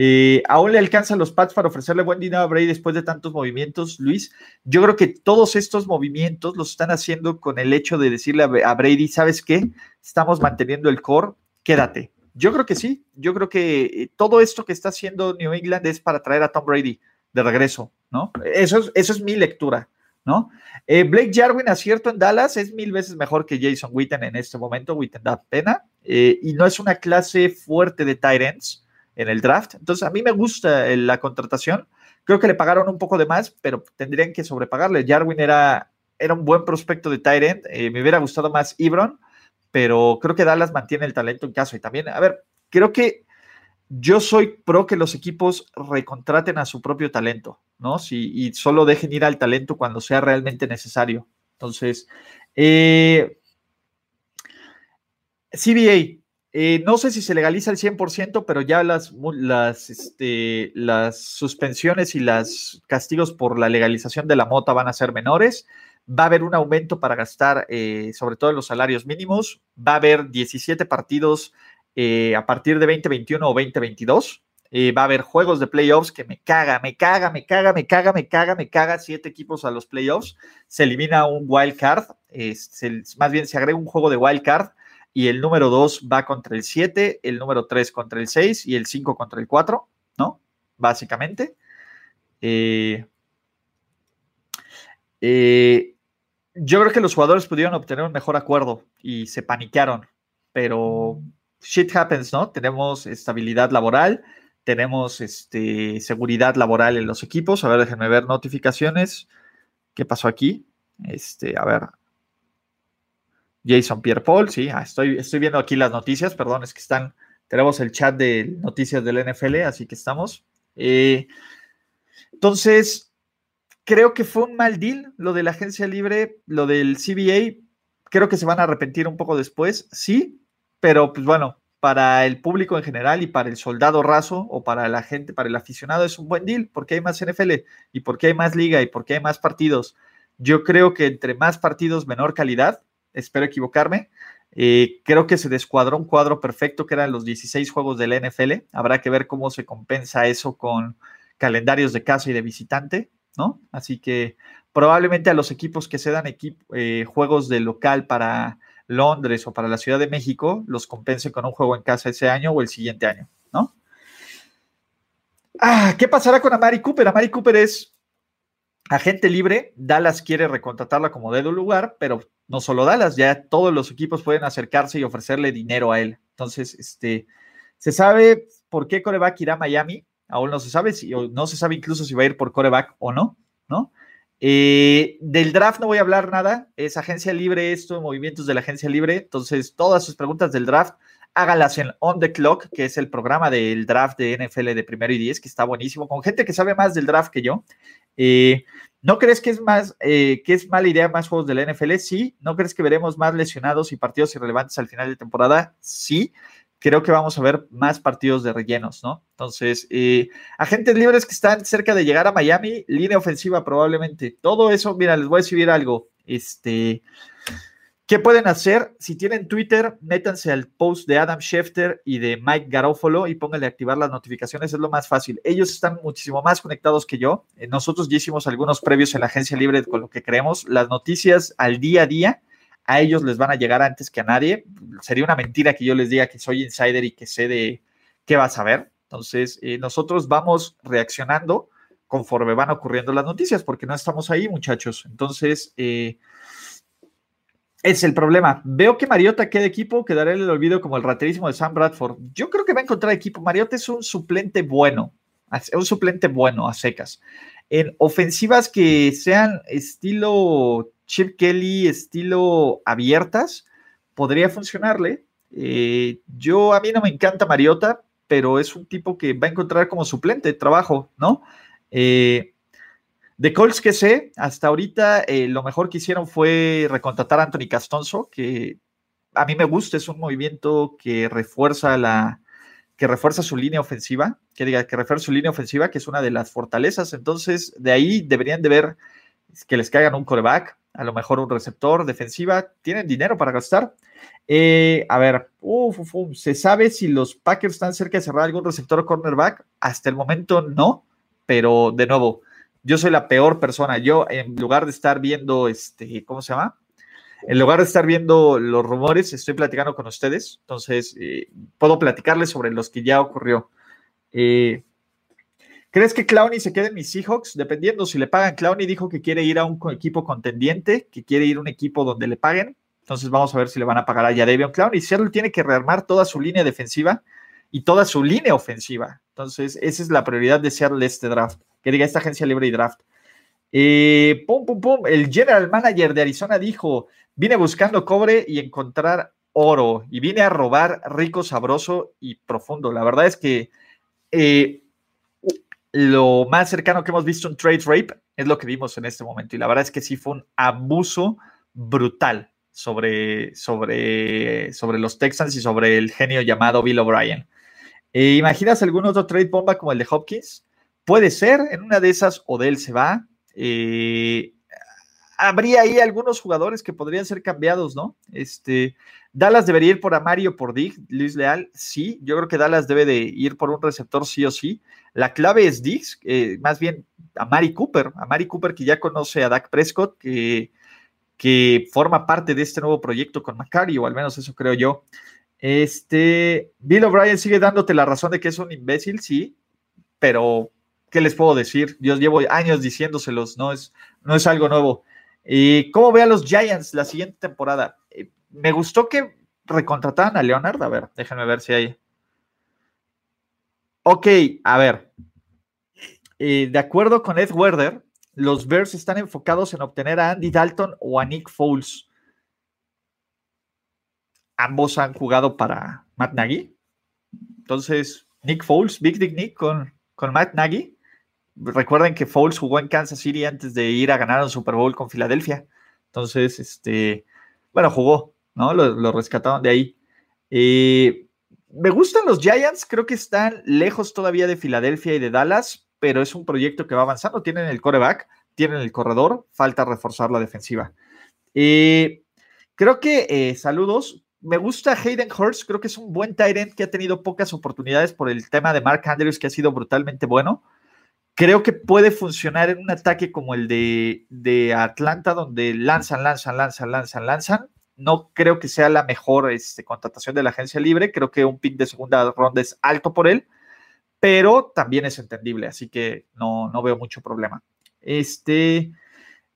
Eh, ¿Aún le alcanzan los Pats para ofrecerle buen dinero a Brady después de tantos movimientos, Luis? Yo creo que todos estos movimientos los están haciendo con el hecho de decirle a, Brady, ¿sabes qué? Estamos manteniendo el core, quédate. Yo creo que sí, yo creo que eh, todo esto que está haciendo New England es para traer a Tom Brady de regreso, ¿no? Eso es, eso es mi lectura, ¿no? Eh, Blake Jarwin, acierto en Dallas, es mil veces mejor que Jason Witten en este momento, Witten da pena, y no es una clase fuerte de ends en el draft. Entonces, a mí me gusta la contratación. Creo que le pagaron un poco de más, pero tendrían que sobrepagarle. Jarwin era, era un buen prospecto de Tyrant. Eh, me hubiera gustado más Ibron, pero creo que Dallas mantiene el talento en caso. Y también, a ver, creo que yo soy pro que los equipos recontraten a su propio talento, ¿no? Si, y solo dejen ir al talento cuando sea realmente necesario. Entonces, eh, CBA, eh, no sé si se legaliza al 100%, pero ya las, este, suspensiones y los castigos por la legalización de la mota van a ser menores. Va a haber un aumento para gastar, eh, sobre todo en los salarios mínimos. Va a haber 17 partidos eh, a partir de 2021 o 2022. va a haber juegos de playoffs que me caga, me caga, me caga, me caga, me caga, me caga. Siete equipos a los playoffs. Se elimina un wild card. más bien se agrega un juego de wild card y el número 2 va contra el 7, el número 3 contra el 6 y el 5 contra el 4, ¿no? Básicamente. Eh, eh, yo creo que los jugadores pudieron obtener un mejor acuerdo y se paniquearon, pero shit happens, ¿no? Tenemos estabilidad laboral, tenemos este, seguridad laboral en los equipos. A ver, déjenme ver notificaciones. ¿Qué pasó aquí? Este, a ver, Jason Pierre Paul, sí, ah, estoy, viendo aquí las noticias, perdón, es que están, tenemos el chat de noticias del NFL, así que estamos. Eh, entonces, creo que fue un mal deal lo de la agencia libre, lo del CBA, creo que se van a arrepentir un poco después, sí, pero pues bueno, para el público en general y para el soldado raso o para la gente, para el aficionado es un buen deal porque hay más NFL y porque hay más liga y porque hay más partidos. Yo creo que entre más partidos, menor calidad espero equivocarme. Eh, creo que se descuadró un cuadro perfecto que eran los 16 juegos del NFL. Habrá que ver cómo se compensa eso con calendarios de casa y de visitante, ¿no? Así que probablemente a los equipos que se dan eh, juegos de local para Londres o para la Ciudad de México los compense con un juego en casa ese año o el siguiente año, ¿no? Ah, ¿qué pasará con Amari Cooper? Amari Cooper es agente libre. Dallas quiere recontratarla como dedo lugar, pero no solo Dallas, ya todos los equipos pueden acercarse y ofrecerle dinero a él. Entonces, este, se sabe por qué coreback irá a Miami, aún no se sabe, si, no se sabe incluso si va a ir por coreback o no, ¿no? Eh, del draft no voy a hablar nada, es agencia libre esto, movimientos de la agencia libre, entonces todas sus preguntas del draft, hágalas en On The Clock, que es el programa del draft de NFL de primero y diez, que está buenísimo, con gente que sabe más del draft que yo. Eh, ¿No crees que es más eh, que es mala idea más juegos de la NFL? Sí. ¿No crees que veremos más lesionados y partidos irrelevantes al final de temporada? Sí. Creo que vamos a ver más partidos de rellenos, ¿no? Entonces, eh, agentes libres que están cerca de llegar a Miami, línea ofensiva probablemente. Todo eso, mira, les voy a decir algo. Este, ¿Qué pueden hacer? Si tienen Twitter, métanse al post de Adam Schefter y de Mike Garofolo y pónganle a activar las notificaciones, es lo más fácil. Ellos están muchísimo más conectados que yo. Eh, nosotros ya hicimos algunos previos en la agencia libre con lo que creemos. Las noticias al día a día, a ellos les van a llegar antes que a nadie. Sería una mentira que yo les diga que soy insider y que sé de qué vas a ver. Entonces, eh, nosotros vamos reaccionando conforme van ocurriendo las noticias, porque no estamos ahí, muchachos. Entonces, eh, es el problema. Veo que Mariota queda equipo, quedará en el olvido como el raterismo de Sam Bradford. Yo creo que va a encontrar equipo. Mariota es un suplente bueno, es un suplente bueno a secas. En ofensivas que sean estilo Chip Kelly, estilo abiertas, podría funcionarle. Eh, yo, a mí no me encanta Mariota, pero es un tipo que va a encontrar como suplente de trabajo, ¿no? Eh, De Colts que sé, hasta ahorita eh, lo mejor que hicieron fue recontratar a Anthony Castonzo, que a mí me gusta, es un movimiento que refuerza la que refuerza su línea ofensiva, que diga que refuerza su línea ofensiva, que es una de las fortalezas. Entonces, de ahí deberían de ver que les caigan un coreback, a lo mejor un receptor, defensiva, tienen dinero para gastar. Eh, a ver, ¿se sabe si los Packers están cerca de cerrar algún receptor o cornerback? Hasta el momento no, pero de nuevo, yo soy la peor persona. Yo, en lugar de estar viendo, este, ¿cómo se llama? En lugar de estar viendo los rumores, estoy platicando con ustedes. Entonces, eh, puedo platicarles sobre los que ya ocurrió. Eh, ¿Crees que Clowney se quede en mis Seahawks? Dependiendo si le pagan. Clowney dijo que quiere ir a un equipo contendiente, que quiere ir a un equipo donde le paguen. Entonces vamos a ver si le van a pagar a Davion Clowney. Seattle tiene que rearmar toda su línea defensiva y toda su línea ofensiva. Entonces, esa es la prioridad de Seattle este draft. Que diga esta agencia libre y draft. Pum, pum, pum. El general manager de Arizona dijo: Vine buscando cobre y encontrar oro. Y vine a robar rico, sabroso y profundo. La verdad es que eh, lo más cercano que hemos visto en trade rape es lo que vimos en este momento. Y la verdad es que sí fue un abuso brutal sobre, sobre, sobre los Texans y sobre el genio llamado Bill O'Brien. Eh, ¿Imaginas algún otro trade bomba como el de Hopkins? Puede ser, en una de esas Odell se va. Eh, habría ahí algunos jugadores que podrían ser cambiados, ¿no? Este, Dallas debería ir por Amari o por Dig, Luis Leal, sí, yo creo que Dallas debe de ir por un receptor sí o sí. La clave es Diggs, eh, más bien Amari Cooper, Amari Cooper que ya conoce a Dak Prescott, que, que forma parte de este nuevo proyecto con McCarty, o al menos eso creo yo. Este, Bill O'Brien sigue dándote la razón de que es un imbécil, sí, pero ¿qué les puedo decir? Yo llevo años diciéndoselos, no es, no es algo nuevo. ¿Y cómo ve a los Giants la siguiente temporada? Eh, me gustó que recontrataran a Leonard. A ver, déjenme ver si hay. Ok, a ver. Eh, de acuerdo con Ed Werder, los Bears están enfocados en obtener a Andy Dalton o a Nick Foles. Ambos han jugado para Matt Nagy. Entonces, Nick Foles, Big Dick Nick con, con Matt Nagy. Recuerden que Foles jugó en Kansas City antes de ir a ganar un Super Bowl con Filadelfia. Entonces, este, bueno, jugó, ¿no? Lo, rescataron de ahí. Eh, me gustan los Giants, creo que están lejos todavía de Filadelfia y de Dallas, pero es un proyecto que va avanzando. Tienen el coreback, tienen el corredor, falta reforzar la defensiva. Eh, creo que, eh, saludos, me gusta Hayden Hurst, creo que es un buen tight que ha tenido pocas oportunidades por el tema de Mark Andrews, que ha sido brutalmente bueno. Creo que puede funcionar en un ataque como el de, Atlanta, donde lanzan, lanzan, lanzan, lanzan, lanzan. No creo que sea la mejor este, contratación de la agencia libre. Creo que un pick de segunda ronda es alto por él, pero también es entendible, así que no, no veo mucho problema. Este,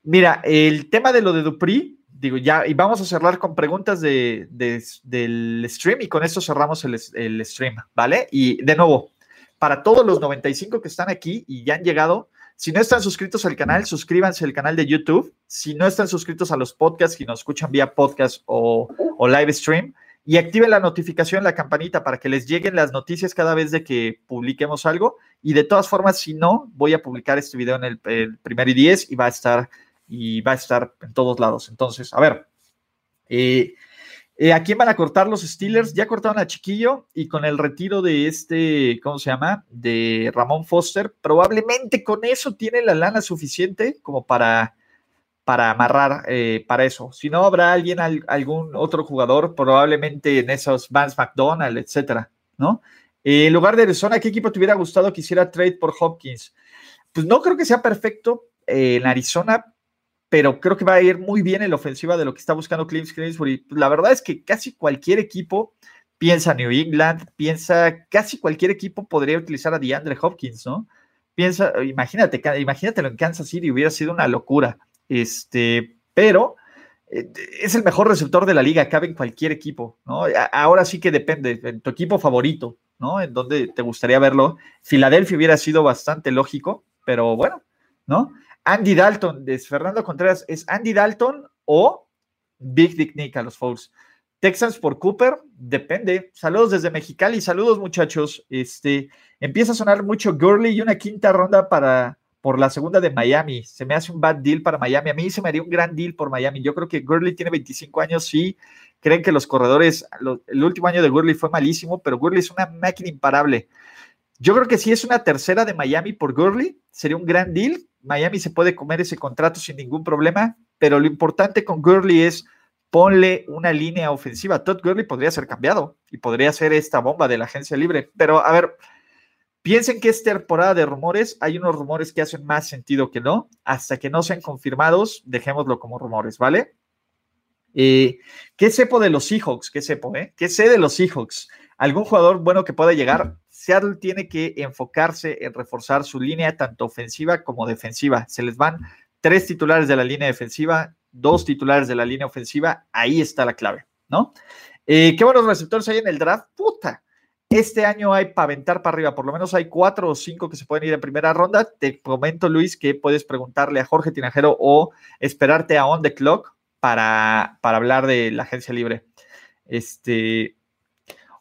mira, el tema de lo de Dupri, digo, ya, y vamos a cerrar con preguntas de, del stream y con esto cerramos el, el stream, ¿vale? Y de nuevo, para todos los 95 que están aquí y ya han llegado. Si no están suscritos al canal, suscríbanse al canal de YouTube. Si no están suscritos a los podcasts y nos escuchan vía podcast o, live stream, y activen la notificación, la campanita para que les lleguen las noticias cada vez de que publiquemos algo. Y de todas formas, si no, voy a publicar este video en el, primer y 10 y va a estar y va a estar en todos lados. Entonces, a ver, eh, eh, ¿A quién van a cortar los Steelers? Ya cortaron a Chiquillo y con el retiro de este, ¿cómo se llama? De Ramón Foster, probablemente con eso tiene la lana suficiente como para, para amarrar eh, para eso. Si no, habrá alguien, algún otro jugador, probablemente en esos Vance McDonald, etcétera, ¿no? Eh, en lugar de Arizona, ¿qué equipo te hubiera gustado que hiciera trade por Hopkins? Pues no creo que sea perfecto en Arizona, pero creo que va a ir muy bien en la ofensiva de lo que está buscando Clint Kingsbury. La verdad es que casi cualquier equipo piensa New England, piensa, casi cualquier equipo podría utilizar a DeAndre Hopkins, ¿no? Piensa, imagínate, imagínatelo en Kansas City, hubiera sido una locura. Este, pero eh, es el mejor receptor de la liga, cabe en cualquier equipo, ¿no? Ahora sí que depende, en tu equipo favorito, ¿no? En donde te gustaría verlo. Filadelfia hubiera sido bastante lógico, pero bueno, ¿no? Andy Dalton, de Fernando Contreras, ¿es Andy Dalton o Big Dick Nick a los Fouls? Texans por Cooper, depende. Saludos desde Mexicali, saludos muchachos. Este, empieza a sonar mucho Gurley y una quinta ronda para, por la segunda de Miami. Se me hace un bad deal para Miami. A mí se me haría un gran deal por Miami. Yo creo que Gurley tiene 25 años, sí. Creen que los corredores, el último año de Gurley fue malísimo, pero Gurley es una máquina imparable. Yo creo que si es una tercera de Miami por Gurley, sería un gran deal. Miami se puede comer ese contrato sin ningún problema, pero lo importante con Gurley es ponle una línea ofensiva. Todd Gurley podría ser cambiado y podría ser esta bomba de la agencia libre. Pero a ver, piensen que es temporada de rumores. Hay unos rumores que hacen más sentido que no. Hasta que no sean confirmados, dejémoslo como rumores, ¿vale? Eh, ¿Qué sepo de los Seahawks? ¿Qué sepo, eh? ¿Qué sé de los Seahawks? ¿Algún jugador bueno que pueda llegar? Seattle tiene que enfocarse en reforzar su línea tanto ofensiva como defensiva. Se les van tres titulares de la línea defensiva, dos titulares de la línea ofensiva. Ahí está la clave, ¿no? Eh, ¿Qué buenos receptores hay en el draft? Puta. Este año hay para aventar para arriba, por lo menos hay cuatro o cinco que se pueden ir en primera ronda. Te comento, Luis, que puedes preguntarle a Jorge Tinajero o esperarte a On the Clock para, para hablar de la agencia libre. Este,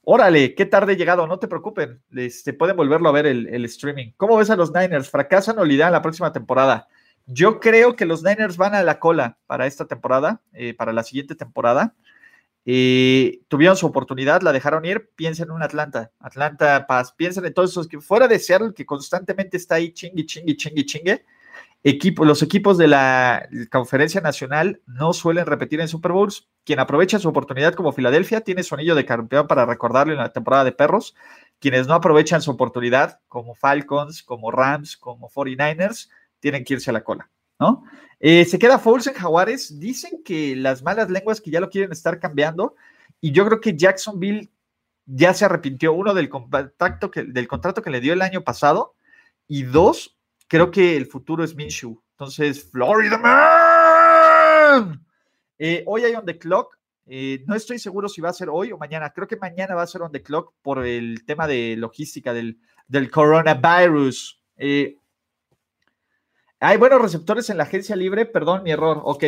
Órale, qué tarde he llegado, no te preocupen, este, pueden volverlo a ver el, streaming. ¿Cómo ves a los Niners? ¿Fracasan o lideran la próxima temporada? Yo creo que los Niners van a la cola para esta temporada, eh, para la siguiente temporada. Eh, tuvieron su oportunidad, la dejaron ir. Piensen en un Atlanta, Atlanta Paz, piensen en todos esos que fuera de Seattle, que constantemente está ahí chingue, chingue, chingue, chingue los equipos de la conferencia nacional no suelen repetir en Super Bowls. Quien aprovecha su oportunidad como Filadelfia tiene su anillo de campeón para recordarlo en la temporada de perros. Quienes no aprovechan su oportunidad, como Falcons, como Rams, como 49ers, tienen que irse a la cola, ¿no? Eh, se queda Foles en Jaguares. Dicen que las malas lenguas que ya lo quieren estar cambiando. Y yo creo que Jacksonville ya se arrepintió, uno, del, contacto que, del contrato que le dio el año pasado. Y dos, creo que el futuro es Minshew. Entonces, Florida Man. Eh, hoy hay on the clock. Eh, no estoy seguro si va a ser hoy o mañana. Creo que mañana va a ser on the clock por el tema de logística del, coronavirus. Eh, hay buenos receptores en la agencia libre. Perdón, mi error. Ok,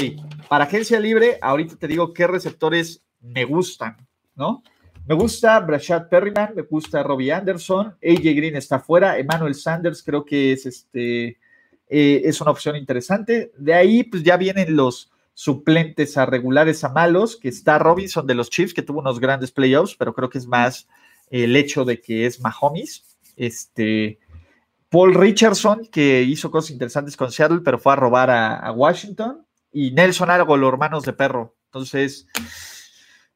para agencia libre, ahorita te digo qué receptores me gustan, ¿no? Me gusta Brashad Perryman, me gusta Robbie Anderson, AJ Green está fuera, Emmanuel Sanders creo que es, este, eh, es una opción interesante. De ahí, pues ya vienen los suplentes a regulares a malos, que está Robinson de los Chiefs, que tuvo unos grandes playoffs, pero creo que es más el hecho de que es Mahomes. Este, Paul Richardson, que hizo cosas interesantes con Seattle, pero fue a robar a, a Washington. Y Nelson Argo, los hermanos de perro. Entonces,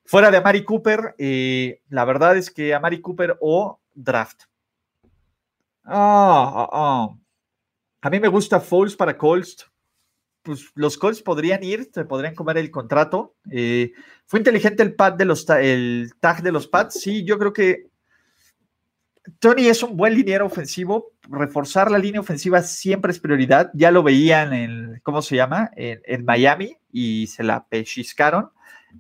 Fuera de Amari Cooper, eh, la verdad es que Amari Cooper o draft. Ah, ah, ah. A mí me gusta Foles para Colts. Pues los Colts podrían ir, se podrían comer el contrato. Eh, ¿Fue inteligente el, pad de los el tag de los pads? Sí, yo creo que Tony es un buen liniero ofensivo. Reforzar la línea ofensiva siempre es prioridad. Ya lo veían en, ¿cómo se llama? En, en Miami y se la pechiscaron.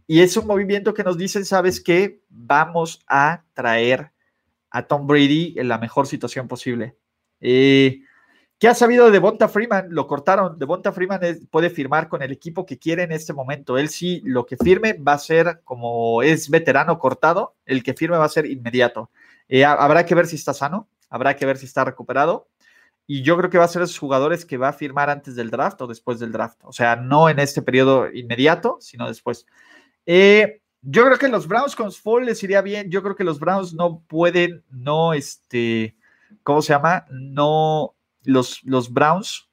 Y es un movimiento que nos dicen, ¿sabes qué? Vamos a traer a Tom Brady en la mejor situación posible. Eh, ¿Qué ha sabido de Bonta Freeman? Lo cortaron. De Bonta Freeman puede firmar con el equipo que quiere en este momento. Él sí, lo que firme va a ser, como es veterano cortado, el que firme va a ser inmediato. Eh, habrá que ver si está sano, habrá que ver si está recuperado. Y yo creo que va a ser esos jugadores que va a firmar antes del draft o después del draft. O sea, no en este periodo inmediato, sino después. Eh, yo creo que los Browns con Fall les iría bien. Yo creo que los Browns no pueden, no, este, ¿cómo se llama? No, los, los Browns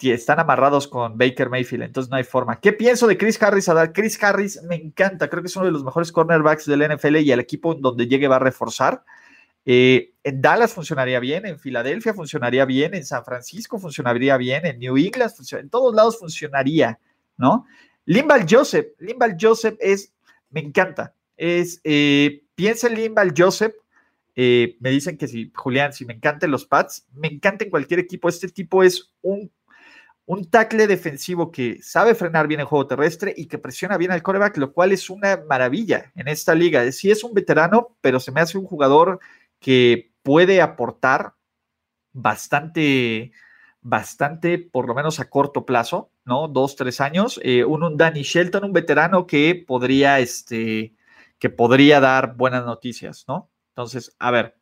están amarrados con Baker Mayfield, entonces no hay forma. ¿Qué pienso de Chris Harris? A dar, Chris Harris me encanta, creo que es uno de los mejores cornerbacks del NFL y el equipo donde llegue va a reforzar. Eh, en Dallas funcionaría bien, en Filadelfia funcionaría bien, en San Francisco funcionaría bien, en New England, en todos lados funcionaría, ¿no? Limbal Joseph, Limbal Joseph es, me encanta, es, eh, piensa en Limbal Joseph, eh, me dicen que si, Julián, si me encantan los pads, me encanta en cualquier equipo, este tipo es un, un tackle defensivo que sabe frenar bien el juego terrestre y que presiona bien al coreback, lo cual es una maravilla en esta liga. Sí es un veterano, pero se me hace un jugador que puede aportar bastante, bastante, por lo menos a corto plazo, ¿no? Dos, tres años. Eh, un, Danny Shelton, un veterano que podría, este, que podría dar buenas noticias, ¿no? Entonces, a ver.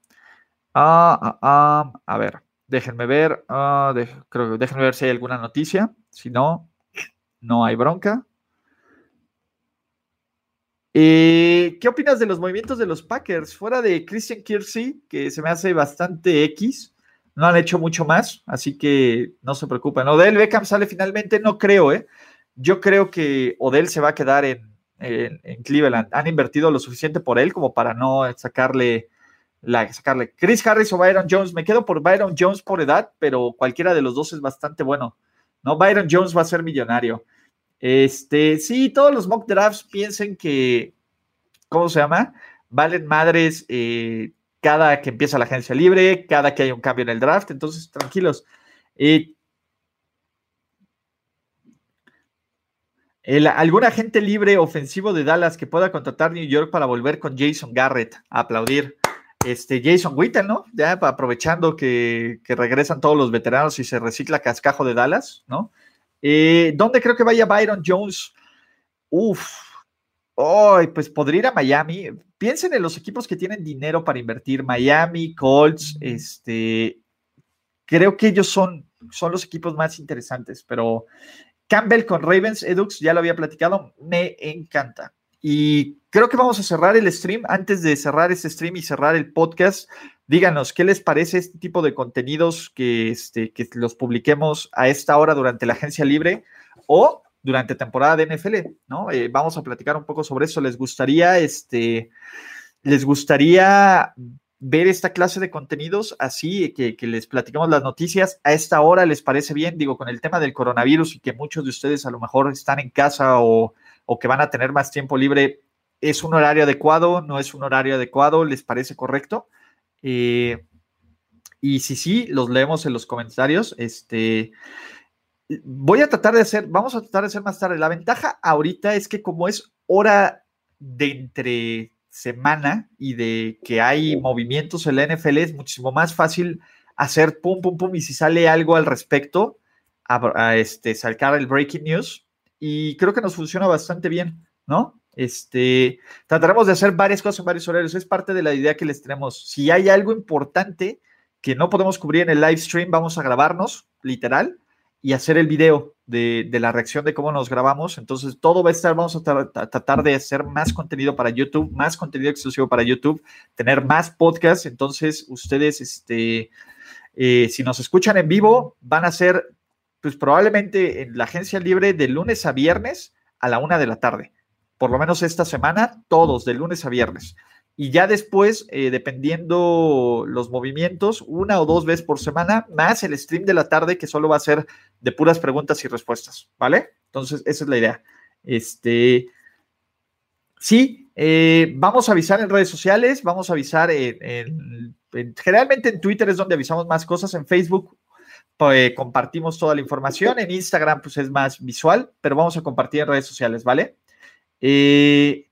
Ah, ah, ah, a ver. Déjenme ver, creo que déjenme ver si hay alguna noticia. Si no, no hay bronca. Eh, ¿Qué opinas de los movimientos de los Packers? Fuera de Christian Kirksey, que se me hace bastante X, no han hecho mucho más, así que no se preocupen. Odell Beckham sale finalmente, no creo, ¿eh? Yo creo que Odell se va a quedar en, en Cleveland. Han invertido lo suficiente por él como para no sacarle la, sacarle Chris Harris o Byron Jones. Me quedo por Byron Jones por edad, pero cualquiera de los dos es bastante bueno. ¿no? Byron Jones va a ser millonario. Este, sí, todos los mock drafts piensen que, ¿cómo se llama? Valen madres eh, cada que empieza la agencia libre, cada que hay un cambio en el draft. Entonces, tranquilos. Eh, ¿Algún agente libre ofensivo de Dallas que pueda contratar New York para volver con Jason Garrett? aplaudir este Jason Witten, ¿no? Ya aprovechando que, regresan todos los veteranos y se recicla cascajo de Dallas, ¿no? Eh, ¿Dónde creo que vaya Byron Jones? Uf, oh, pues podría ir a Miami. Piensen en los equipos que tienen dinero para invertir. Miami, Colts, este. Creo que ellos son, son los equipos más interesantes, pero Campbell con Ravens, Edux, ya lo había platicado, me encanta. Y creo que vamos a cerrar el stream. Antes de cerrar este stream y cerrar el podcast, díganos qué les parece este tipo de contenidos que, este, que los publiquemos a esta hora durante la agencia libre o durante temporada de NFL, ¿no? Eh, vamos a platicar un poco sobre eso. ¿Les gustaría, este, les gustaría ver esta clase de contenidos así, que, les platicamos las noticias a esta hora? ¿Les parece bien? Digo, con el tema del coronavirus y que muchos de ustedes a lo mejor están en casa o o que van a tener más tiempo libre, ¿es un horario adecuado? ¿No es un horario adecuado? ¿Les parece correcto? Eh, y si sí, los leemos en los comentarios. Este, voy a tratar de hacer, vamos a tratar de hacer más tarde. La ventaja ahorita es que como es hora de entre semana y de que hay movimientos en la NFL, es muchísimo más fácil hacer pum, pum, pum, y si sale algo al respecto, a, este, sacar el breaking news, y creo que nos funciona bastante bien, ¿no? Este, trataremos de hacer varias cosas en varios horarios, es parte de la idea que les tenemos. Si hay algo importante que no podemos cubrir en el live stream, vamos a grabarnos, literal, y hacer el video de, la reacción de cómo nos grabamos. Entonces, todo va a estar, vamos a, tratar de hacer más contenido para YouTube, más contenido exclusivo para YouTube, tener más podcasts. Entonces, ustedes, este, eh, si nos escuchan en vivo, van a ser pues probablemente en la agencia libre de lunes a viernes a la una de la tarde. Por lo menos esta semana, todos, de lunes a viernes. Y ya después, eh, dependiendo los movimientos, una o dos veces por semana, más el stream de la tarde, que solo va a ser de puras preguntas y respuestas, ¿vale? Entonces, esa es la idea. Este, sí, eh, vamos a avisar en redes sociales, vamos a avisar en, generalmente en Twitter es donde avisamos más cosas, en Facebook pues, compartimos toda la información. En Instagram, pues es más visual, pero vamos a compartir en redes sociales, ¿vale? Eh,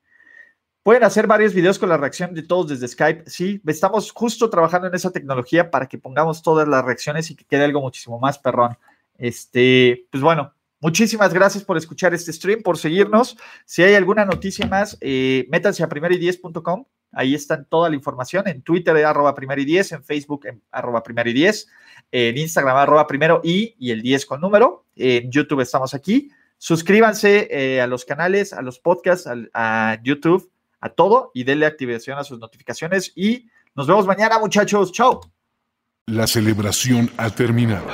pueden hacer varios videos con la reacción de todos desde Skype. Sí, estamos justo trabajando en esa tecnología para que pongamos todas las reacciones y que quede algo muchísimo más perrón. Este, pues bueno, muchísimas gracias por escuchar este stream, por seguirnos. Si hay alguna noticia más, eh, métanse a primeridies.com. Ahí está toda la información. En Twitter, arroba primero y 10, en Facebook, en arroba primero y 10 en Instagram arroba primero y, y el 10 con número. En YouTube estamos aquí. Suscríbanse eh, a los canales, a los podcasts, a, YouTube, a todo y denle activación a sus notificaciones y nos vemos mañana muchachos. Chao. La celebración ha terminado.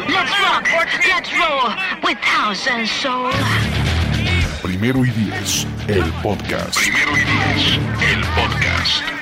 Primero y diez, el podcast. Primero y diez, el podcast.